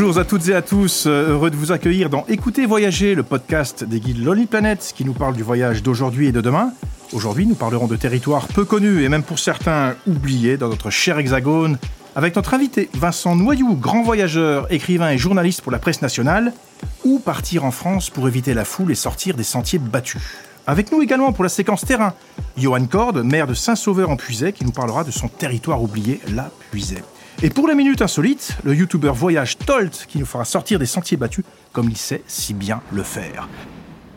Bonjour à toutes et à tous, euh, heureux de vous accueillir dans Écoutez Voyager, le podcast des guides Lonely Planet qui nous parle du voyage d'aujourd'hui et de demain. Aujourd'hui, nous parlerons de territoires peu connus et même pour certains oubliés dans notre cher hexagone, avec notre invité Vincent Noyou, grand voyageur, écrivain et journaliste pour la presse nationale, ou partir en France pour éviter la foule et sortir des sentiers battus. Avec nous également pour la séquence terrain, Johan Corde, maire de Saint-Sauveur en Puisay, qui nous parlera de son territoire oublié, la Puisay. Et pour la minute insolite, le youtubeur Voyage Tolt, qui nous fera sortir des sentiers battus comme il sait si bien le faire.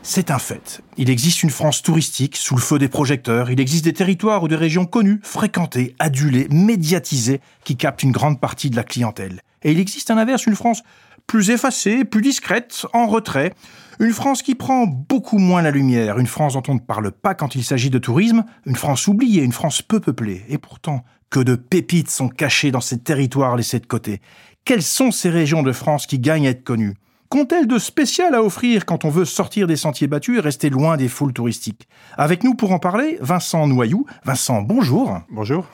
C'est un fait. Il existe une France touristique sous le feu des projecteurs. Il existe des territoires ou des régions connues, fréquentées, adulées, médiatisées, qui captent une grande partie de la clientèle. Et il existe à l'inverse une France plus effacée, plus discrète, en retrait. Une France qui prend beaucoup moins la lumière, une France dont on ne parle pas quand il s'agit de tourisme, une France oubliée, une France peu peuplée. Et pourtant, que de pépites sont cachées dans ces territoires laissés de côté. Quelles sont ces régions de France qui gagnent à être connues? Qu'ont-elles de spécial à offrir quand on veut sortir des sentiers battus et rester loin des foules touristiques? Avec nous pour en parler, Vincent Noyou. Vincent, bonjour. Bonjour.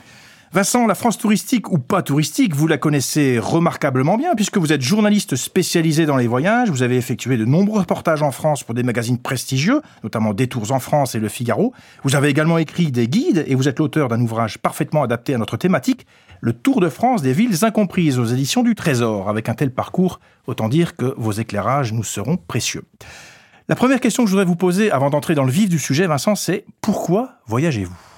Vincent, la France touristique ou pas touristique, vous la connaissez remarquablement bien puisque vous êtes journaliste spécialisé dans les voyages, vous avez effectué de nombreux reportages en France pour des magazines prestigieux, notamment Détours en France et Le Figaro. Vous avez également écrit des guides et vous êtes l'auteur d'un ouvrage parfaitement adapté à notre thématique, Le Tour de France des villes incomprises aux éditions du Trésor. Avec un tel parcours, autant dire que vos éclairages nous seront précieux. La première question que je voudrais vous poser avant d'entrer dans le vif du sujet, Vincent, c'est pourquoi voyagez-vous?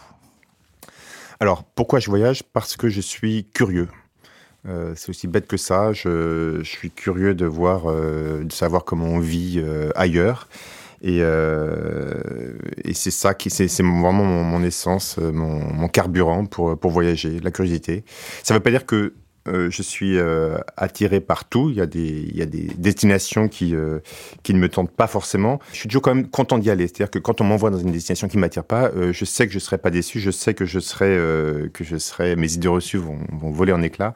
Alors, pourquoi je voyage? Parce que je suis curieux. Euh, c'est aussi bête que ça. Je, suis curieux de voir, euh, de savoir comment on vit euh, ailleurs. Et, c'est ça qui, c'est, vraiment mon, essence, mon, carburant pour, pour voyager, la curiosité. Ça ne veut pas dire que euh, je suis euh, attiré partout. Il y a des, il y a des destinations qui, euh, qui ne me tentent pas forcément. Je suis toujours quand même content d'y aller. C'est-à-dire que quand on m'envoie dans une destination qui ne m'attire pas, je sais que je ne serai pas déçu. Je sais que je serai, que je serai, mes idées reçues vont, voler en éclats.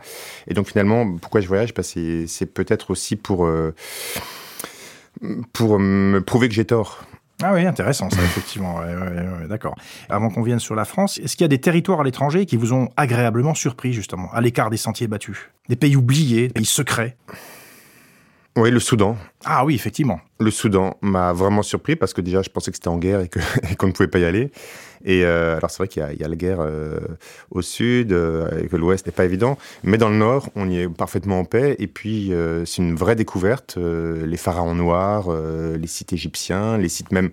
Et donc finalement, pourquoi je voyage? C'est peut-être aussi pour, pour me prouver que j'ai tort. Ah oui, intéressant ça, effectivement. D'accord. Avant qu'on vienne sur la France, est-ce qu'il y a des territoires à l'étranger qui vous ont agréablement surpris, justement, à l'écart des sentiers battus? Des pays oubliés, des pays secrets? Oui, le Soudan. Ah oui, effectivement. Le Soudan m'a vraiment surpris parce que déjà, je pensais que c'était en guerre et qu'on ne pouvait pas y aller. Et euh, alors, c'est vrai qu'il y, a la guerre euh, au sud euh, et que l'ouest n'est pas évident. Mais dans le nord, on y est parfaitement en paix. Et puis, c'est une vraie découverte. les pharaons noirs, les sites égyptiens, les sites même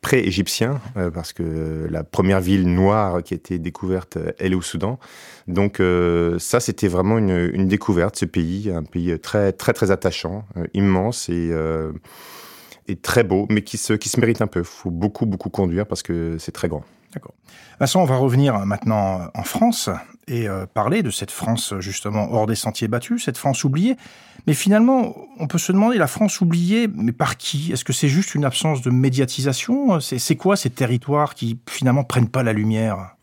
pré-égyptien, euh, parce que la première ville noire qui a été découverte, elle est au Soudan. Donc ça, c'était vraiment une, une, découverte, ce pays, un pays très très très attachant, immense et, et très beau, mais qui se, qui se mérite un peu. Il faut beaucoup beaucoup conduire parce que c'est très grand. Vincent, on va revenir maintenant en France et parler de cette France justement hors des sentiers battus, cette France oubliée. Mais finalement, on peut se demander, la France oubliée, mais par qui? Est-ce que c'est juste une absence de médiatisation? C'est quoi ces territoires qui finalement prennent pas la lumière?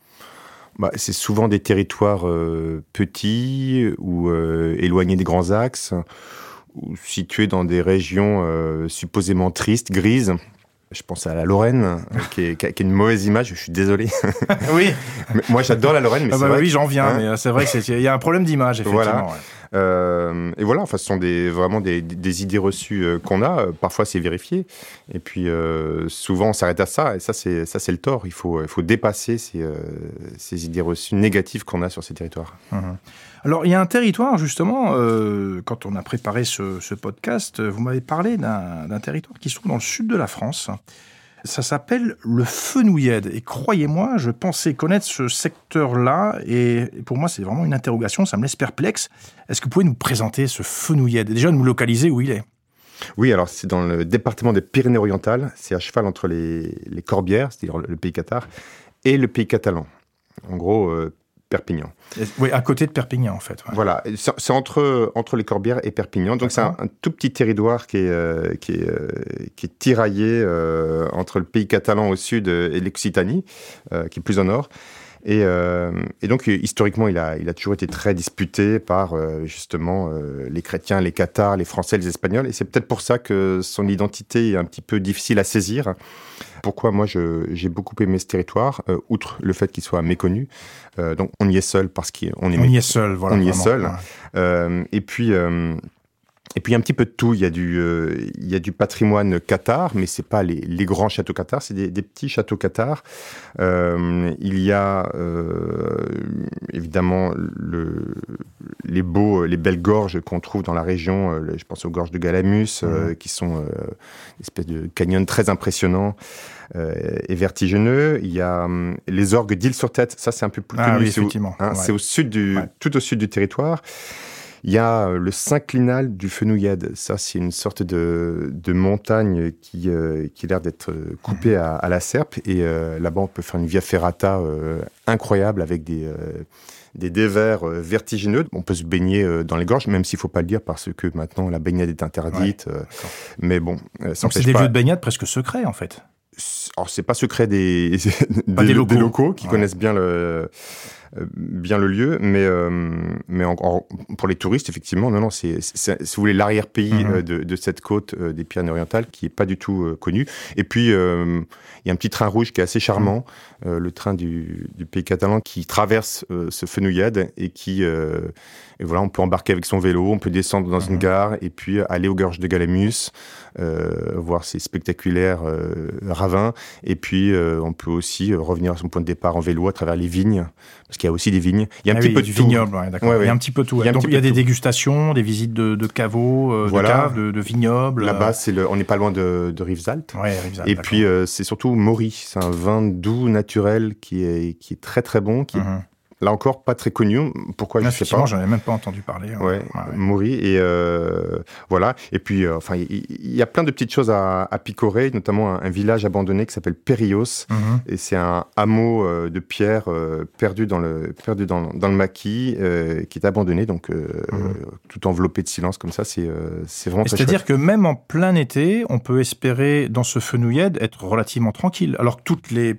Bah, c'est souvent des territoires euh, petits ou euh, éloignés des grands axes, ou situés dans des régions euh, supposément tristes, grises. Je pense à la Lorraine, qui, est, qui, a, une mauvaise image. Je suis désolé. oui. moi, j'adore la Lorraine, mais ah bah oui, j'en viens. Hein mais c'est vrai qu'il y a un problème d'image, effectivement. Voilà. Euh, et voilà, enfin, ce sont des, vraiment des, des idées reçues euh, qu'on a. Parfois, c'est vérifié. Et puis, euh, souvent, on s'arrête à ça. Et ça, c'est ça, c'est le tort. Il faut, il faut dépasser ces, ces idées reçues négatives qu'on a sur ces territoires. Mmh. Alors, il y a un territoire, justement, quand on a préparé ce, podcast, vous m'avez parlé d'un territoire qui se trouve dans le sud de la France. Ça s'appelle le fenouillède. Et croyez-moi, je pensais connaître ce secteur-là. Et pour moi, c'est vraiment une interrogation. Ça me laisse perplexe. Est-ce que vous pouvez nous présenter ce fenouillède? Déjà, nous localiser où il est oui, alors c'est dans le département des Pyrénées-Orientales. C'est à cheval entre les, Corbières, c'est-à-dire le pays cathare, et le pays catalan. En gros, euh, Perpignan. Oui, à côté de Perpignan, en fait. Voilà, c'est entre, entre les Corbières et Perpignan. Donc, c'est un, tout petit territoire qui est, euh, qui est, euh, qui est tiraillé euh, entre le pays catalan au sud et l'Occitanie, qui est plus au nord. Et, et, donc, historiquement, il a, il a toujours été très disputé par justement les chrétiens, les cathares, les français, les espagnols. Et c'est peut-être pour ça que son identité est un petit peu difficile à saisir. Pourquoi moi j'ai beaucoup aimé ce territoire, euh, outre le fait qu'il soit méconnu. Euh, donc on y est seul parce qu'on est. On y est seul, voilà. On y est seul. Euh, et puis. Et puis un petit peu de tout. Il y a du, il y a du patrimoine Qatar, mais c'est pas les, les, grands châteaux Qatar, c'est des, des, petits châteaux Qatar. il y a évidemment le, les beaux, les belles gorges qu'on trouve dans la région. je pense aux gorges de Galamus, mmh. qui sont une espèce de canyon très impressionnant. Euh, et vertigineux. Il y a hum, les orgues d'Île-sur-Tête, ça c'est un peu plus ah, connu. Oui. Hein, c'est au sud du, tout au sud du territoire. Il y a euh, le synclinal du Fenouillade. Ça, c'est une sorte de, de montagne qui, euh, qui a l'air d'être coupée à, à, la serpe. Et là-bas, on peut faire une via ferrata incroyable avec des, des dévers vertigineux. On peut se baigner dans les gorges, même s'il ne faut pas le dire parce que maintenant la baignade est interdite. mais bon, ça c'est des lieux de baignade presque secrets en fait alors c'est pas secret des, des, locaux. qui connaissent bien le euh, bien le lieu, mais euh, mais pour les touristes effectivement non non c'est si vous voulez l'arrière-pays mhm. euh, de, de, cette côte des Pyrénées-Orientales qui est pas du tout connu. Et puis il y a un petit train rouge qui est assez charmant, mhm. le train du, du, pays catalan qui traverse ce Fenouillade et qui et voilà, on peut embarquer avec son vélo, on peut descendre dans une mhm. gare et puis aller aux gorges de Galamus, euh, voir ces spectaculaires euh, ravins. Et puis, euh, on peut aussi revenir à son point de départ en vélo à travers les vignes, parce qu'il y a aussi des vignes. Il y a un ah petit peu de vignoble, il y a un petit peu tout. Il y a, Donc, il y a des dégustations, des visites de, de caveaux, de caves, de, de vignobles. Là-bas, c'est le, on n'est pas loin de, de Rivesaltes. Ouais, et puis, c'est surtout Maury. C'est un vin doux, naturel, qui est, qui est très très bon, qui mhm. Là encore, pas très connu. Pourquoi je sais pas. j'en ai même pas entendu parler. Hein. Ouais, ouais. et euh, voilà. Et puis, euh, enfin, il y, a plein de petites choses à, à picorer, notamment un, village abandonné qui s'appelle Perios, mhm. et c'est un hameau euh, de pierre euh, perdu dans le perdu dans, dans le maquis, qui est abandonné, donc mhm. tout enveloppé de silence comme ça. C'est c'est vraiment. C'est-à-dire que même en plein été, on peut espérer dans ce fenouillède être relativement tranquille, alors que toutes les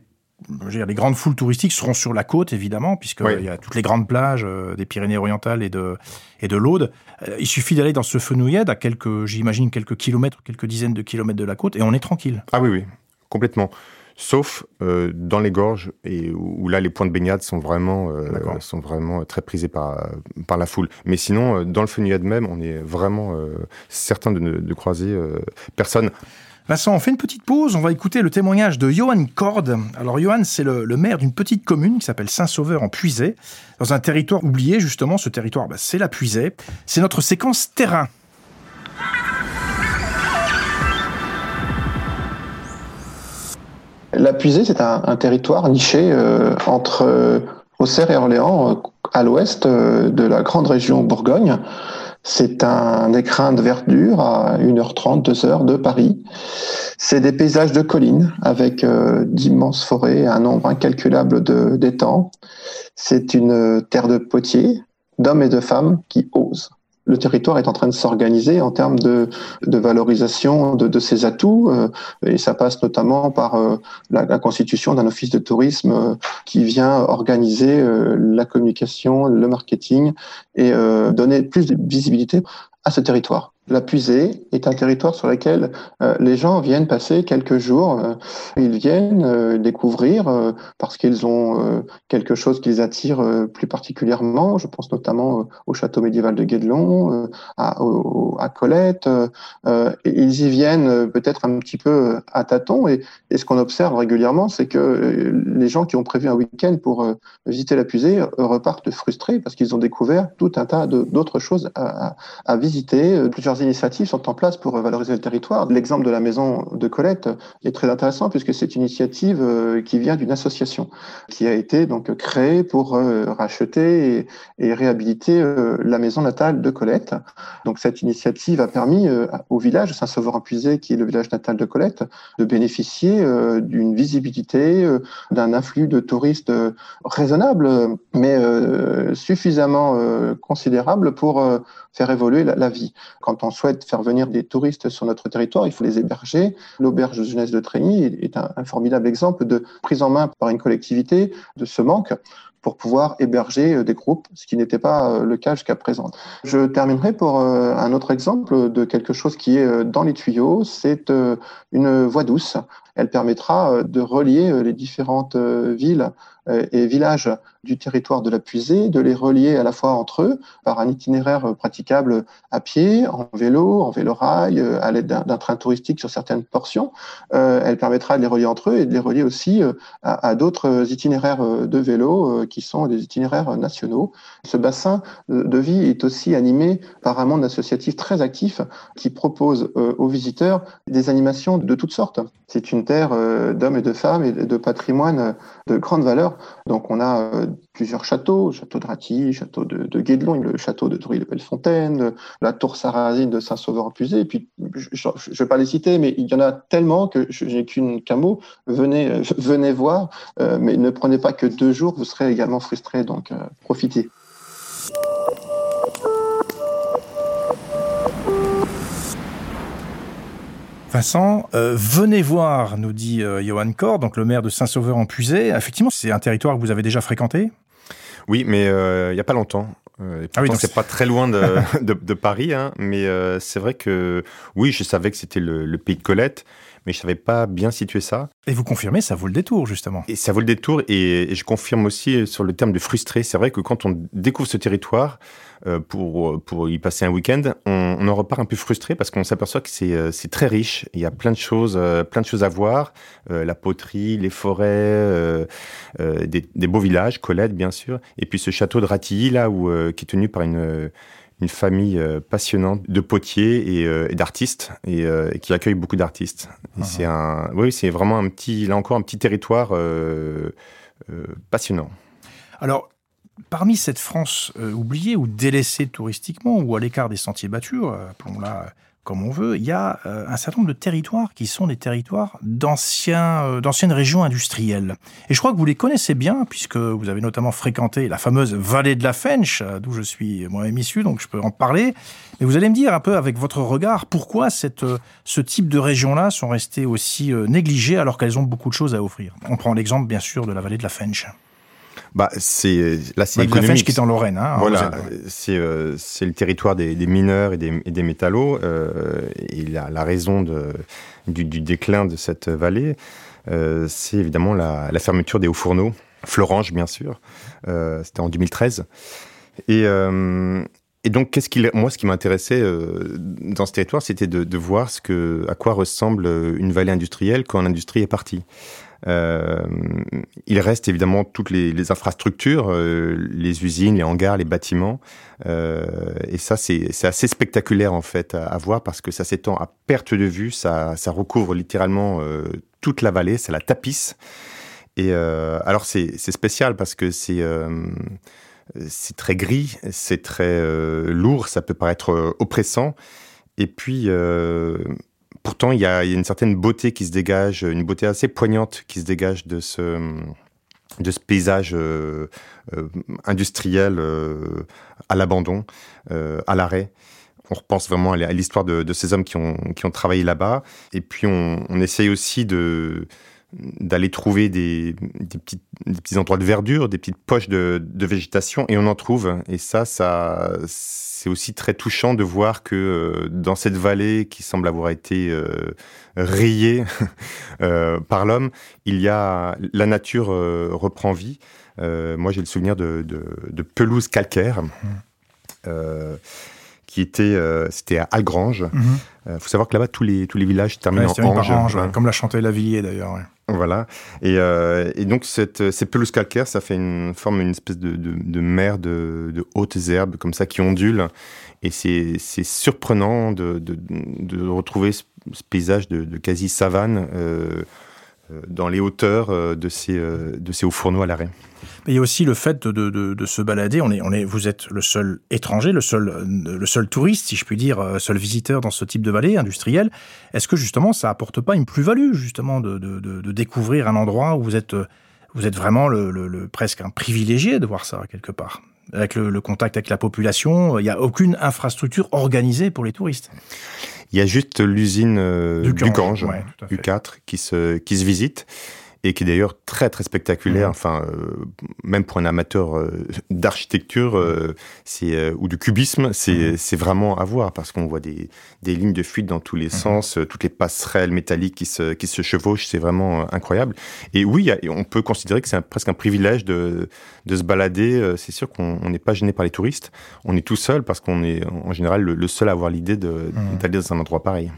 les grandes foules touristiques seront sur la côte, évidemment, puisqu'il y a toutes les grandes plages euh, des Pyrénées-Orientales et de, et de l'Aude. Euh, il suffit d'aller dans ce fenouillède à quelques, j'imagine, quelques kilomètres, quelques dizaines de kilomètres de la côte, et on est tranquille. Ah oui, oui, complètement. Sauf euh, dans les gorges, et où, là, les points de baignade sont vraiment, sont vraiment très prisés par, par la foule. Mais sinon, dans le fenouillède même, on est vraiment certain de, de croiser personne. Vincent, on fait une petite pause, on va écouter le témoignage de Johan Cord. Alors Johan, c'est le, maire d'une petite commune qui s'appelle Saint-Sauveur en Puisay, dans un territoire oublié justement, ce territoire, bah, c'est la Puisay. C'est notre séquence terrain. La Puisée, c'est un, territoire niché euh, entre euh, Auxerre et Orléans, euh, à l'ouest de la grande région Bourgogne. C'est un écrin de verdure à 1h30, 2h de Paris. C'est des paysages de collines avec euh, d'immenses forêts, un nombre incalculable d'étangs. C'est une terre de potiers, d'hommes et de femmes qui osent le territoire est en train de s'organiser en termes de, valorisation de, ses atouts, euh, et ça passe notamment par euh, la, la, constitution d'un office de tourisme euh, qui vient organiser la communication, le marketing et donner plus de visibilité à ce territoire. La Puisée est un territoire sur lequel euh, les gens viennent passer quelques jours. Euh, ils viennent euh, découvrir parce qu'ils ont quelque chose qui les attire plus particulièrement. Je pense notamment au château médiéval de Guédelon, à, Colette. ils y viennent peut-être un petit peu à tâtons. Et, ce qu'on observe régulièrement, c'est que les gens qui ont prévu un week-end pour visiter la Puisée repartent frustrés parce qu'ils ont découvert tout un tas d'autres choses à, visiter. Initiatives sont en place pour valoriser le territoire. L'exemple de la maison de Colette est très intéressant puisque c'est une initiative euh, qui vient d'une association qui a été donc créée pour euh, racheter et, réhabiliter euh, la maison natale de Colette. Donc cette initiative a permis au village Saint-Sauveur-en-Puisé, qui est le village natal de Colette, de bénéficier d'une visibilité, d'un afflux de touristes raisonnable, mais suffisamment considérable pour faire évoluer la, vie. On souhaite faire venir des touristes sur notre territoire, il faut les héberger. L'auberge de jeunesse de Trény est un, un formidable exemple de prise en main par une collectivité de ce manque pour pouvoir héberger euh, des groupes, ce qui n'était pas euh, le cas jusqu'à présent. Je terminerai pour euh, un autre exemple de quelque chose qui est dans les tuyaux, c'est une voie douce Elle permettra de relier les différentes villes et villages du territoire de la puisée, de les relier à la fois entre eux par un itinéraire praticable à pied, en vélo, en vélo-rail, euh, à l'aide d'un train touristique sur certaines portions. Euh, elle permettra de les relier entre eux et de les relier aussi euh, à, d'autres itinéraires de vélo qui sont des itinéraires nationaux. Ce bassin de vie est aussi animé par un monde associatif très actif qui propose aux visiteurs des animations de toutes sortes. C'est une terre d'hommes et de femmes et de patrimoine de grande valeur. Donc on a plusieurs châteaux, château de Raty, château de, de Guédelon, le château de Toury-le-Bellefontaine, la tour sarrasine de Saint-Sauveur-en-Pusée, et puis je ne vais pas les citer, mais il y en a tellement que je n'ai qu'un mot, venez, euh, venez voir, euh, mais ne prenez pas que deux jours, vous serez également frustré, donc euh, profitez. Vincent, venez voir, nous dit Johan Kor, donc le maire de Saint-Sauveur-en-Puisée. Effectivement, c'est un territoire que vous avez déjà fréquenté? Oui, mais euh, il n'y a pas longtemps. Euh, ah oui, c'est pas très loin de, de, Paris, hein, mais euh, c'est vrai que oui, je savais que c'était le, pays de Colette, mais je savais pas bien situer ça. Et vous confirmez, ça vaut le détour justement. Et ça vaut le détour, et, et je confirme aussi sur le terme de frustré. C'est vrai que quand on découvre ce territoire, euh, pour, pour y passer un week-end, on, on, en repart un peu frustré parce qu'on s'aperçoit que c'est, euh, c'est très riche. Il y a plein de choses, euh, plein de choses à voir. la poterie, les forêts, des, des, beaux villages, Colette bien sûr. Et puis ce château de Ratilly là où, qui est tenu par une une famille passionnante de potiers et, d'artistes et, qui accueille beaucoup d'artistes. C'est un, oui, c'est vraiment un petit, là encore, un petit territoire passionnant. Alors, Parmi cette France euh, oubliée ou délaissée touristiquement ou à l'écart des sentiers battus, euh, appelons-la comme on veut, il y a euh, un certain nombre de territoires qui sont des territoires d'anciennes régions industrielles. Et je crois que vous les connaissez bien, puisque vous avez notamment fréquenté la fameuse vallée de la Fench, d'où je suis moi-même issu, donc je peux en parler. Mais vous allez me dire un peu avec votre regard, pourquoi cette, ce type de régions-là sont restées aussi négligées alors qu'elles ont beaucoup de choses à offrir? On prend l'exemple bien sûr de la vallée de la Fench. Bah, c'est là, c'est bah, économique. qui est en Lorraine. Hein, voilà, c'est euh, le territoire des, des mineurs et des, et des métallos. Euh, et la, la raison de, du, du, déclin de cette vallée, euh, c'est évidemment la, la, fermeture des hauts fourneaux, Florange bien sûr. Euh, C'était en 2013. Et, euh, et donc, moi, ce qui m'intéressait euh, dans ce territoire, c'était de, voir à quoi ressemble une vallée industrielle quand l'industrie est partie. Euh, il reste évidemment toutes les, infrastructures, euh, les usines, les hangars, les bâtiments. Euh, et ça, c'est assez spectaculaire en fait à, voir parce que ça s'étend à perte de vue, ça, recouvre littéralement euh, toute la vallée, ça la tapisse. Et euh, alors c'est spécial parce que c'est c'est très gris, c'est très lourd, ça peut paraître oppressant. Et puis, euh, pourtant, il y, a, une certaine beauté qui se dégage, une beauté assez poignante qui se dégage de ce, paysage euh, euh, industriel euh, à l'abandon, à l'arrêt. On repense vraiment à l'histoire de, ces hommes qui ont, travaillé là-bas. Et puis, on essaye aussi de d'aller trouver des, des, petits, des, petits, endroits de verdure, des petites poches de, de végétation, et on en trouve. Et ça, ça c'est aussi très touchant de voir que euh, dans cette vallée qui semble avoir été euh, rayée euh, par l'homme, il y a la nature reprend vie. moi, j'ai le souvenir de, de, de pelouse calcaire. Mmh. Qui était c'était à Algrange. Il mmh. faut savoir que là-bas tous les tous les villages terminent en ange, comme l'a chanté Lavillier d'ailleurs. Ouais. Voilà. Et, euh, et donc, cette, ces pelouses calcaires, ça fait une forme, une espèce de, de, de mer de, de, hautes herbes comme ça qui ondulent. Et c'est surprenant de, retrouver ce, paysage de, quasi savane euh, euh, dans les hauteurs euh, de ces, euh, de ces hauts fourneaux à l'arrêt. Mais il y a aussi le fait de, se balader. On est, vous êtes le seul étranger, le seul, le seul touriste, si je puis dire, seul visiteur dans ce type de vallée industrielle. Est-ce que justement, ça apporte pas une plus-value, justement, de, découvrir un endroit où vous êtes, vraiment presque un privilégié de voir ça quelque part? Avec le, contact avec la population, il n'y a aucune infrastructure organisée pour les touristes. Il y a juste l'usine euh, du, Gange, U4, qui se, qui se visite. Et qui est d'ailleurs très très spectaculaire. Mmh. Enfin, euh, même pour un amateur euh, d'architecture euh, c'est ou de cubisme, c'est mmh. vraiment à voir parce qu'on voit des, des lignes de fuite dans tous les mmh. sens, toutes les passerelles métalliques qui se qui se chevauchent, c'est vraiment incroyable. Et oui, on peut considérer que c'est presque un privilège de de se balader. C'est sûr qu'on n'est pas gêné par les touristes, on est tout seul parce qu'on est en général le, seul à avoir l'idée d'aller dans un endroit pareil.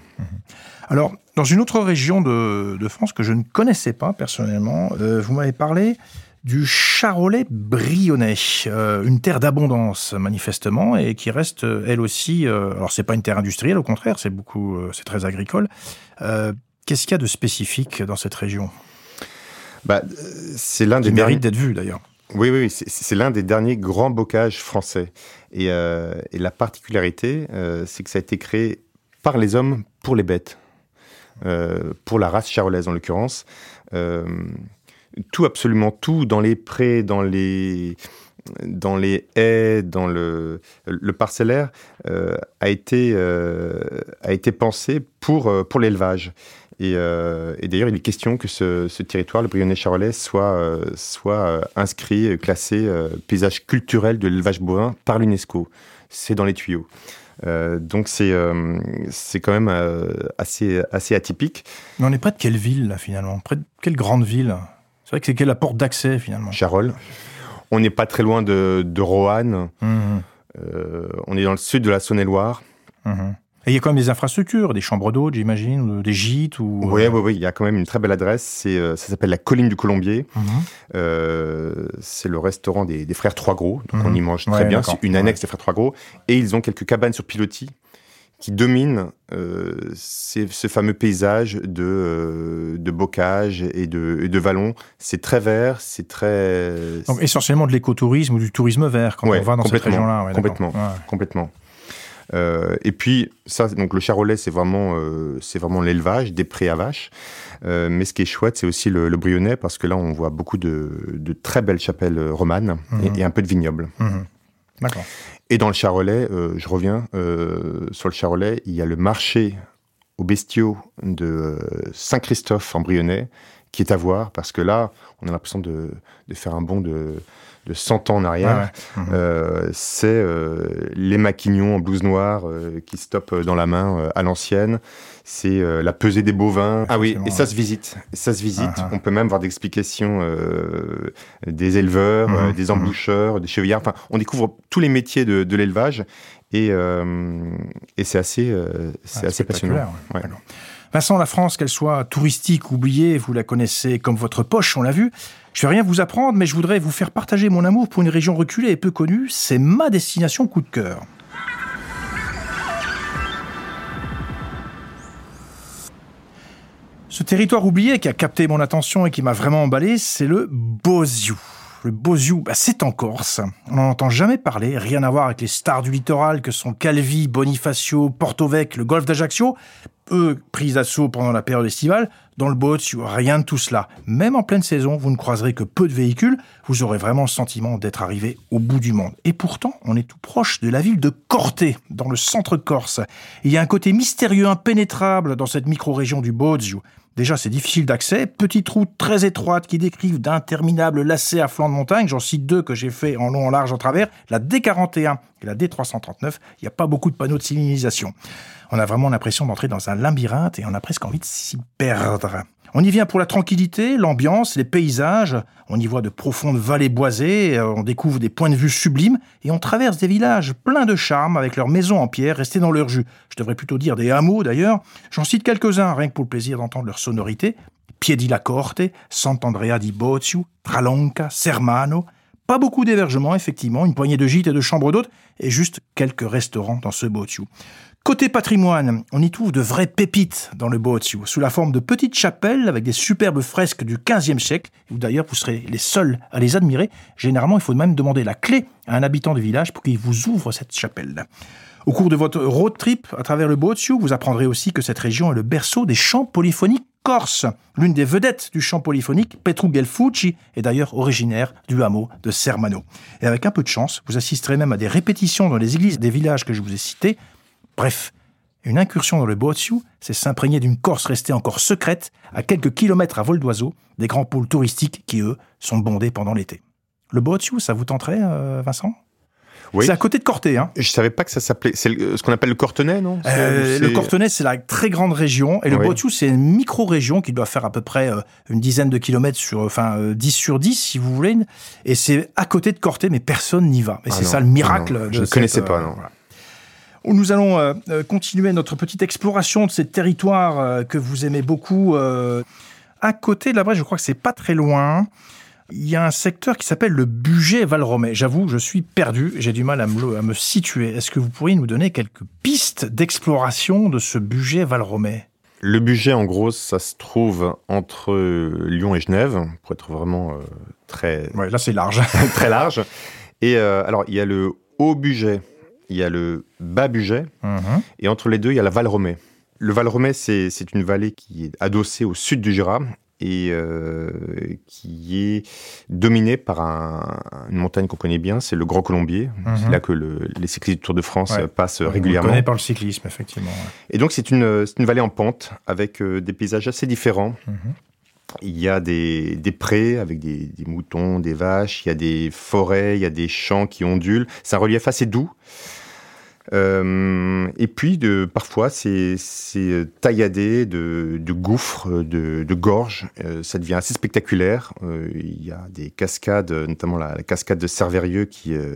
Alors, dans une autre région de, France que je ne connaissais pas personnellement, euh, vous m'avez parlé du Charolais brionnais, euh, une terre d'abondance manifestement et qui reste euh, elle aussi. alors c'est pas une terre industrielle, au contraire, c'est beaucoup, c'est très agricole. Qu'est-ce qu'il y a de spécifique dans cette région? Bah, c'est l'un des mérite d'être vu d'ailleurs. Oui, oui, c'est l'un des derniers grands bocages français. Et, et la particularité, c'est que ça a été créé par les hommes pour les bêtes. Euh, pour la race charolaise en l'occurrence. Euh, tout, absolument tout, dans les prés, dans les, dans les haies, dans le, le parcellaire, euh, a, été, a été pensé pour, pour l'élevage. Et, d'ailleurs, il est question que ce, territoire, le Brionnais charolais, soit, soit inscrit, classé paysage culturel de l'élevage bovin par l'UNESCO. C'est dans les tuyaux. Euh, donc c'est euh, c'est quand même euh, assez assez atypique. Mais on est près de quelle ville là finalement? Près de quelle grande ville? C'est vrai que c'est quelle la porte d'accès finalement? Charolles. On n'est pas très loin de, de Roanne. Mmh. on est dans le sud de la Saône-et-Loire. Mmh. Et il y a quand même des infrastructures, des chambres d'eau, j'imagine, des gîtes ou... Oui, oui, oui, il y a quand même une très belle adresse. C'est, euh, ça s'appelle la Colline du Colombier. Mhm. Euh, c'est le restaurant des, frères Trois Gros. Donc on mhm. y mange très bien. C'est une annexe des frères Trois Gros. Et ils ont quelques cabanes sur pilotis qui dominent euh, ce fameux paysage de, de bocage et de, et de vallons. C'est très vert, c'est très... Donc essentiellement de l'écotourisme ou du tourisme vert quand on va dans cette région-là. complètement, complètement. Euh, et puis ça, donc le charolais, c'est vraiment, euh, c'est vraiment l'élevage des prés à vaches. Euh, mais ce qui est chouette, c'est aussi le, le, brionnais parce que là, on voit beaucoup de, de très belles chapelles romanes et, mhm. un peu de vignobles. Mhm. D'accord. Et dans le charolais, je reviens sur le charolais, il y a le marché aux bestiaux de Saint-Christophe en Brionnais qui est à voir parce que là, on a l'impression de, de faire un bond de de 100 ans en arrière. Mhm. Euh, c'est euh, les maquignons en blouse noire euh, qui stoppent dans la main à l'ancienne. C'est la pesée des bovins. Ah oui, et ça se visite. Ça se visite. Uh-huh. On peut même voir des explications des éleveurs, des mhm. emboucheurs, des chevillards. Enfin, on découvre tous les métiers de, de l'élevage et, et c'est assez, c'est assez passionnant. Vincent, la France, qu'elle soit touristique, oubliée, vous la connaissez comme votre poche, on l'a vu. Je vais rien vous apprendre, mais je voudrais vous faire partager mon amour pour une région reculée et peu connue. C'est ma destination coup de cœur. Ce territoire oublié qui a capté mon attention et qui m'a vraiment emballé, c'est le Bosiou. Le Bosiou, bah c'est en Corse. On n'en entend jamais parler, rien à voir avec les stars du littoral que sont Calvi, Bonifacio, Porto-Vec, le golfe d'Ajaccio eux, pris d'assaut pendant la période estivale. Dans le boat, rien de tout cela. Même en pleine saison, vous ne croiserez que peu de véhicules. Vous aurez vraiment le sentiment d'être arrivé au bout du monde. Et pourtant, on est tout proche de la ville de Corté, dans le centre corse. Il y a un côté mystérieux, impénétrable dans cette micro-région du Bozio. Déjà, c'est difficile d'accès. Petite route très étroite qui décrivent d'interminables lacets à flanc de montagne. J'en cite deux que j'ai fait en long, en large, en travers. La D41 et la D339. Il n'y a pas beaucoup de panneaux de signalisation. On a vraiment l'impression d'entrer dans un labyrinthe et on a presque envie de s'y perdre. On y vient pour la tranquillité, l'ambiance, les paysages. On y voit de profondes vallées boisées, euh, on découvre des points de vue sublimes et on traverse des villages pleins de charme avec leurs maisons en pierre restées dans leur jus. Je devrais plutôt dire des hameaux d'ailleurs. J'en cite quelques-uns, rien que pour le plaisir d'entendre leur sonorité. Piedi la Corte, Sant'Andrea di Bozio, Tralonca, Sermano. Pas beaucoup d'hébergements, effectivement, une poignée de gîtes et de chambres d'hôtes, et juste quelques restaurants dans ce Bozio. Côté patrimoine, on y trouve de vraies pépites dans le Bozio, sous la forme de petites chapelles avec des superbes fresques du XVe siècle, où d'ailleurs vous serez les seuls à les admirer. Généralement, il faut même demander la clé à un habitant du village pour qu'il vous ouvre cette chapelle. Au cours de votre road trip à travers le Bozio, vous apprendrez aussi que cette région est le berceau des chants polyphoniques corses. L'une des vedettes du chant polyphonique, Petru Gelfucci, est d'ailleurs originaire du hameau de Sermano. Et avec un peu de chance, vous assisterez même à des répétitions dans les églises des villages que je vous ai cités, Bref, Une incursion dans le Boatsiu, c'est s'imprégner d'une Corse restée encore secrète, à quelques kilomètres à vol d'oiseau, des grands pôles touristiques qui, eux, sont bondés pendant l'été. Le Boatsiu, ça vous tenterait, euh, Vincent? Oui. C'est à côté de Corté. Hein. Je savais pas que ça s'appelait. C'est le- ce qu'on appelle le Cortenay, non? Euh, le Cortenay, c'est la très grande région, et le Oui. Boatsiu, c'est une micro-région qui doit faire à peu près euh, une dizaine de kilomètres sur, enfin, euh, 10 sur 10, si vous voulez. Et c'est à côté de Corté, mais personne n'y va. Et Ah c'est ça le miracle. de je ne connaissais euh, pas, non. voilà. Nous allons euh, euh, continuer notre petite exploration de ces territoires euh, que vous aimez beaucoup. euh, à côté de la Brèche, je crois que c'est pas très loin. Il y a un secteur qui s'appelle le budget Valromey. J'avoue, je suis perdu, j'ai du mal à me, à me situer. Est-ce que vous pourriez nous donner quelques pistes d'exploration de ce budget Valromey Le budget, en gros, ça se trouve entre Lyon et Genève, pour être vraiment très, Ouais, là c'est large. très large. Et alors, il y a le haut budget, il y a le bas budget, Mhm. et entre les deux, il y a la Val Romée. Le Val Romée, c'est c'est une vallée qui est adossée au sud du Jura et euh, qui est dominée par un- une montagne qu'on connaît bien, c'est le Grand Colombier. Mhm. C'est là que le- les cyclistes du Tour de France Ouais. euh, passent On le régulièrement. connaît par le cyclisme, effectivement. ouais. Et donc, c'est une, c'est une vallée en pente avec euh, des paysages assez différents. Mhm. Il y a des, des prés avec des, des moutons, des vaches, il y a des forêts, il y a des champs qui ondulent. C'est un relief assez doux. Euh, et puis, de, parfois, c'est c'est tailladé de, de gouffres, de, de gorges. Euh, ça devient assez spectaculaire. Euh, il y a des cascades, notamment la, la cascade de Cervérieux qui, euh,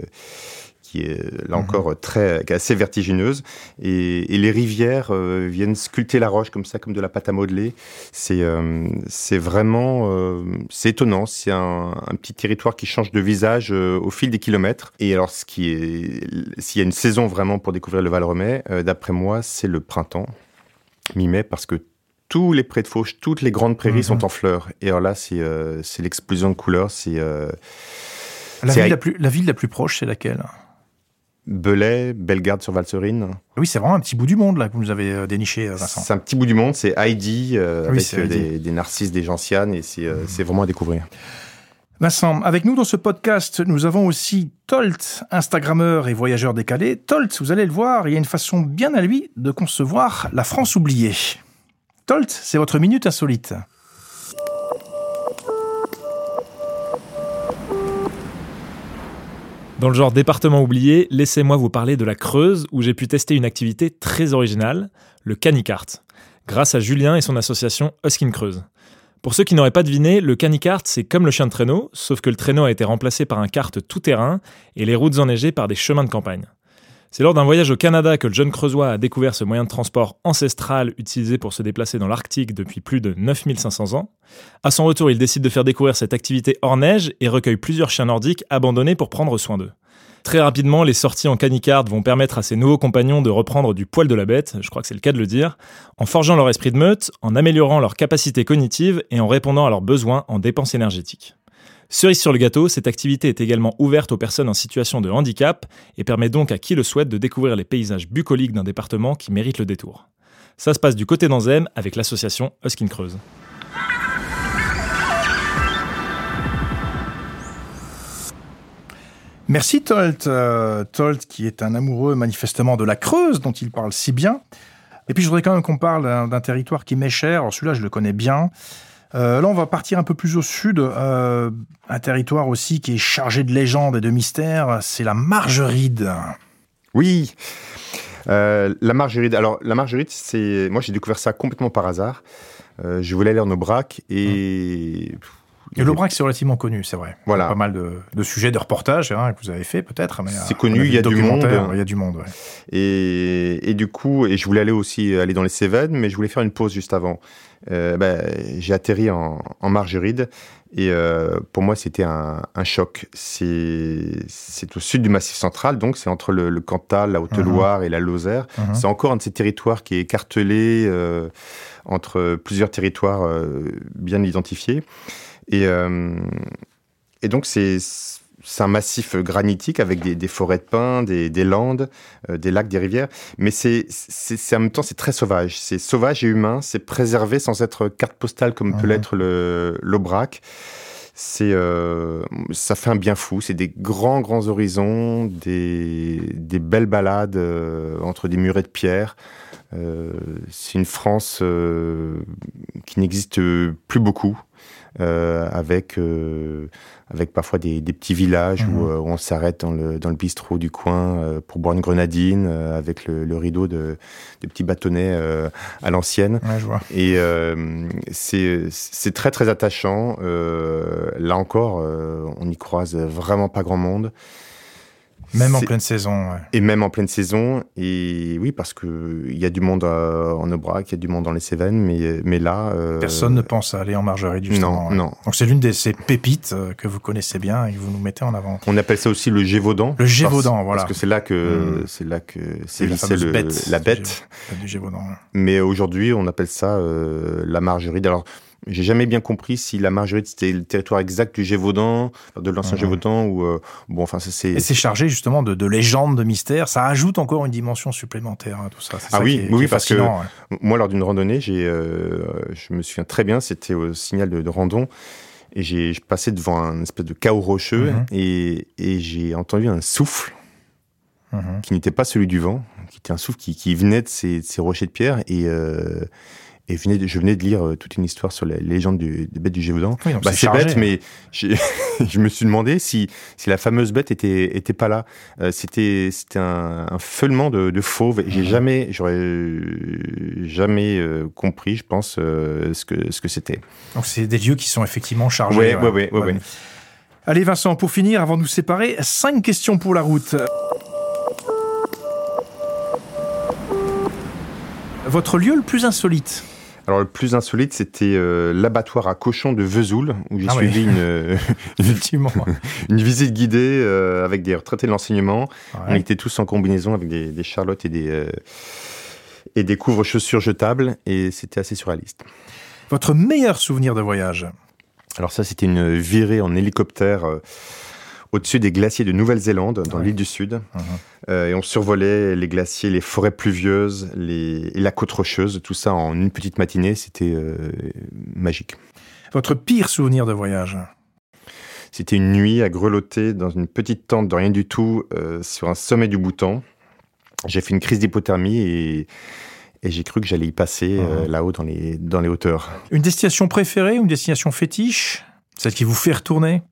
qui est là Mhm. encore très, qui est assez vertigineuse. Et, et les rivières euh, viennent sculpter la roche comme ça, comme de la pâte à modeler. C'est euh, c'est vraiment euh, c'est étonnant. C'est un, un petit territoire qui change de visage au fil des kilomètres. Et alors, ce qui est s'il y a une saison vraiment pour découvrir le Val Romay, euh, d'après moi, c'est le printemps, mi-mai, parce que tous les prés de fauche, toutes les grandes prairies Mhm. sont en fleurs. Et alors là, c'est euh, l'explosion de couleurs. C'est euh, la ville la plus proche, c'est laquelle? Belay, Bellegarde sur Valserine. Oui, c'est vraiment un petit bout du monde là que vous nous avez euh, déniché, euh, Vincent. C'est un petit bout du monde, c'est Heidi euh, Oui, avec Heidi. des, des narcisses, des gentianes, et c'est c'est vraiment à découvrir. Vincent, avec nous dans ce podcast, nous avons aussi Tolt, Instagrammeur et voyageur décalé. Tolt, vous allez le voir, il y a une façon bien à lui de concevoir la France oubliée. Tolt, c'est votre minute insolite. Dans le genre département oublié, laissez-moi vous parler de la Creuse où j'ai pu tester une activité très originale, le canicart, grâce à Julien et son association Huskin Creuse. Pour ceux qui n'auraient pas deviné, le canicart c'est comme le chien de traîneau, sauf que le traîneau a été remplacé par un kart tout-terrain et les routes enneigées par des chemins de campagne. C'est lors d'un voyage au Canada que le jeune creusois a découvert ce moyen de transport ancestral utilisé pour se déplacer dans l'Arctique depuis plus de 9500 ans. À son retour, il décide de faire découvrir cette activité hors neige et recueille plusieurs chiens nordiques abandonnés pour prendre soin d'eux. Très rapidement, les sorties en canicard vont permettre à ses nouveaux compagnons de reprendre du poil de la bête, je crois que c'est le cas de le dire, en forgeant leur esprit de meute, en améliorant leur capacité cognitive et en répondant à leurs besoins en dépenses énergétiques. Cerise sur le gâteau, cette activité est également ouverte aux personnes en situation de handicap et permet donc à qui le souhaite de découvrir les paysages bucoliques d'un département qui mérite le détour. Ça se passe du côté d'Anzem avec l'association Huskin Creuse. Merci Tolt. Euh, Tolt qui est un amoureux manifestement de la Creuse dont il parle si bien. Et puis je voudrais quand même qu'on parle d'un territoire qui m'est cher. Alors celui-là je le connais bien. Euh, là on va partir un peu plus au sud. Euh, un territoire aussi qui est chargé de légendes et de mystères. C'est la Margeride. Oui, euh, la marguerite. Alors, la marguerite, c'est. Moi, j'ai découvert ça complètement par hasard. Je voulais aller en Aubrac et. Et l'Aubrac c'est relativement connu, c'est vrai. Voilà. Il y a pas mal de, de sujets, de reportages hein, que vous avez fait peut-être. C'est euh, connu, il y a le du monde. Il y a du monde. ouais. Et, et du coup, et je voulais aller aussi aller dans les Cévennes, mais je voulais faire une pause juste avant. Euh, ben, j'ai atterri en, en Margeride et euh, pour moi c'était un, un choc. C'est au sud du Massif central, donc c'est entre le, le Cantal, la Haute-Loire et la Lozère. Mhm. C'est encore un de ces territoires qui est écartelé euh, entre plusieurs territoires bien identifiés. Et, euh, et donc, c'est c'est un massif granitique avec des, des forêts de pins, des, des landes, euh, des lacs, des rivières. Mais c'est en même temps, c'est très sauvage. C'est sauvage et humain. C'est préservé sans être carte postale comme peut Mhm. l'être le- l'Aubrac. C'est, euh, ça fait un bien fou. C'est des grands, grands horizons, des, des belles balades euh, entre des murets de pierre. C'est une France qui n'existe plus beaucoup. Euh, avec euh, avec parfois des, des petits villages où, mhm. euh, on s'arrête dans le, dans le bistrot du coin pour boire une grenadine avec le, le rideau de, de, petits bâtonnets à l'ancienne. Ouais, Et c'est c'est très très attachant. là encore, on n'y croise vraiment pas grand monde. Même en pleine saison. Ouais. Et même en pleine saison. Et oui, parce que il y a du monde euh, en Aubrac, il y a du monde dans les Cévennes, mais, mais là. Euh, Personne ne pense à aller en Margerie du Non, non. Donc c'est l'une de ces pépites euh, que vous connaissez bien et que vous nous mettez en avant. On appelle ça aussi le Gévaudan. Le Gévaudan, voilà. Parce que c'est là que mmh. c'est là que c'est la, bête, la bête. Du Gévaudan. Mais aujourd'hui, on appelle ça la Margerie. Alors j'ai jamais bien compris si la Marguerite c'était le territoire exact du Gévaudan, de l'ancien mhm. Gévaudan ou euh, bon enfin c'est. Et c'est chargé justement de, de légendes, de mystères. Ça ajoute encore une dimension supplémentaire hein, tout ça. Ah oui, oui parce que moi lors d'une randonnée, j'ai, euh, je me souviens très bien, c'était au signal de, de randon et j'ai passé devant un espèce de chaos rocheux mhm. et, et j'ai entendu un souffle. Mhm. qui n'était pas celui du vent, qui était un souffle qui, qui venait de ces, de ces rochers de pierre et euh, et je venais de lire euh, toute une histoire sur les légendes des bêtes du Gévaudan. bah, c'est bête, mais je me suis demandé si, si la fameuse bête était, était pas là. Euh, c'était c'était un, un feulement de, de fauves. J'ai mhm. jamais, j'aurais jamais euh, compris, je pense, ce que ce que c'était. Donc c'est des lieux qui sont effectivement chargés. Oui. ouais, ouais. Allez Vincent, pour finir, avant de nous séparer, cinq questions pour la route. Votre lieu le plus insolite? Alors le plus insolite, c'était euh, l'abattoir à cochons de Vesoul, où j'ai ah suivi une, euh, Effectivement. une visite guidée euh, avec des retraités de l'enseignement. On était tous en combinaison avec des, des charlottes et des, et des couvre-chaussures jetables, et c'était assez surréaliste. Votre meilleur souvenir de voyage? Alors ça, c'était une virée en hélicoptère au-dessus des glaciers de Nouvelle-Zélande, dans l'île du Sud. Mhm. Euh, et on survolait les glaciers, les forêts pluvieuses, les... et la côte rocheuse, tout ça en une petite matinée. C'était euh, magique. Votre pire souvenir de voyage? C'était une nuit à grelotter dans une petite tente de rien du tout euh, sur un sommet du Bhoutan. J'ai fait une crise d'hypothermie et, et j'ai cru que j'allais y passer mhm. là-haut dans les, dans les hauteurs. Une destination préférée, une destination fétiche? Celle qui vous fait retourner?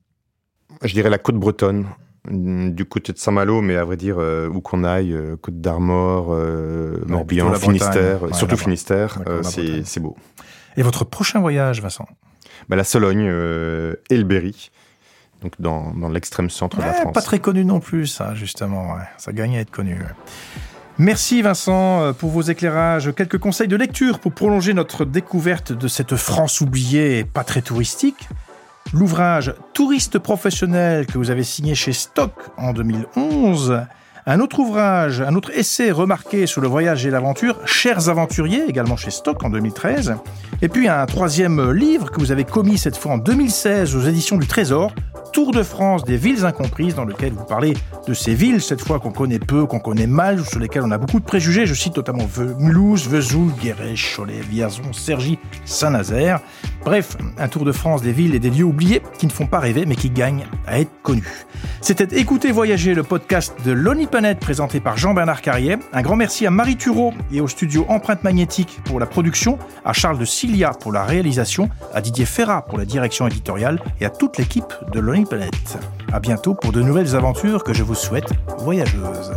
Je dirais la côte bretonne, du côté de Saint-Malo, mais à vrai dire, euh, où qu'on aille, euh, Côte d'Armor, euh, Morbihan, Finistère, surtout Finistère, c'est beau. Et votre prochain voyage, Vincent? Bah, La Sologne et le Berry, donc dans, dans l'extrême centre de la France. Pas très connu non plus, ça, justement. Ça gagne à être connu. Merci Vincent pour vos éclairages. Quelques conseils de lecture pour prolonger notre découverte de cette France oubliée et pas très touristique l'ouvrage Touriste professionnel que vous avez signé chez Stock en 2011, un autre ouvrage, un autre essai remarqué sur le voyage et l'aventure, Chers aventuriers, également chez Stock en 2013, et puis un troisième livre que vous avez commis cette fois en 2016 aux éditions du Trésor, Tour de France des villes incomprises, dans lequel vous parlez de ces villes, cette fois qu'on connaît peu, qu'on connaît mal, sur lesquelles on a beaucoup de préjugés. Je cite notamment Mulhouse, Vesoul, Guéret, Cholet, Vierzon, Cergy, Saint-Nazaire. Bref, un tour de France des villes et des lieux oubliés qui ne font pas rêver, mais qui gagnent à être connus. C'était Écoutez Voyager, le podcast de Lonely Planet présenté par Jean-Bernard Carrier. Un grand merci à Marie Thureau et au studio Empreinte Magnétique pour la production, à Charles de Cilia pour la réalisation, à Didier Ferrat pour la direction éditoriale et à toute l'équipe de Lonely Planète. À bientôt pour de nouvelles aventures que je vous souhaite voyageuses.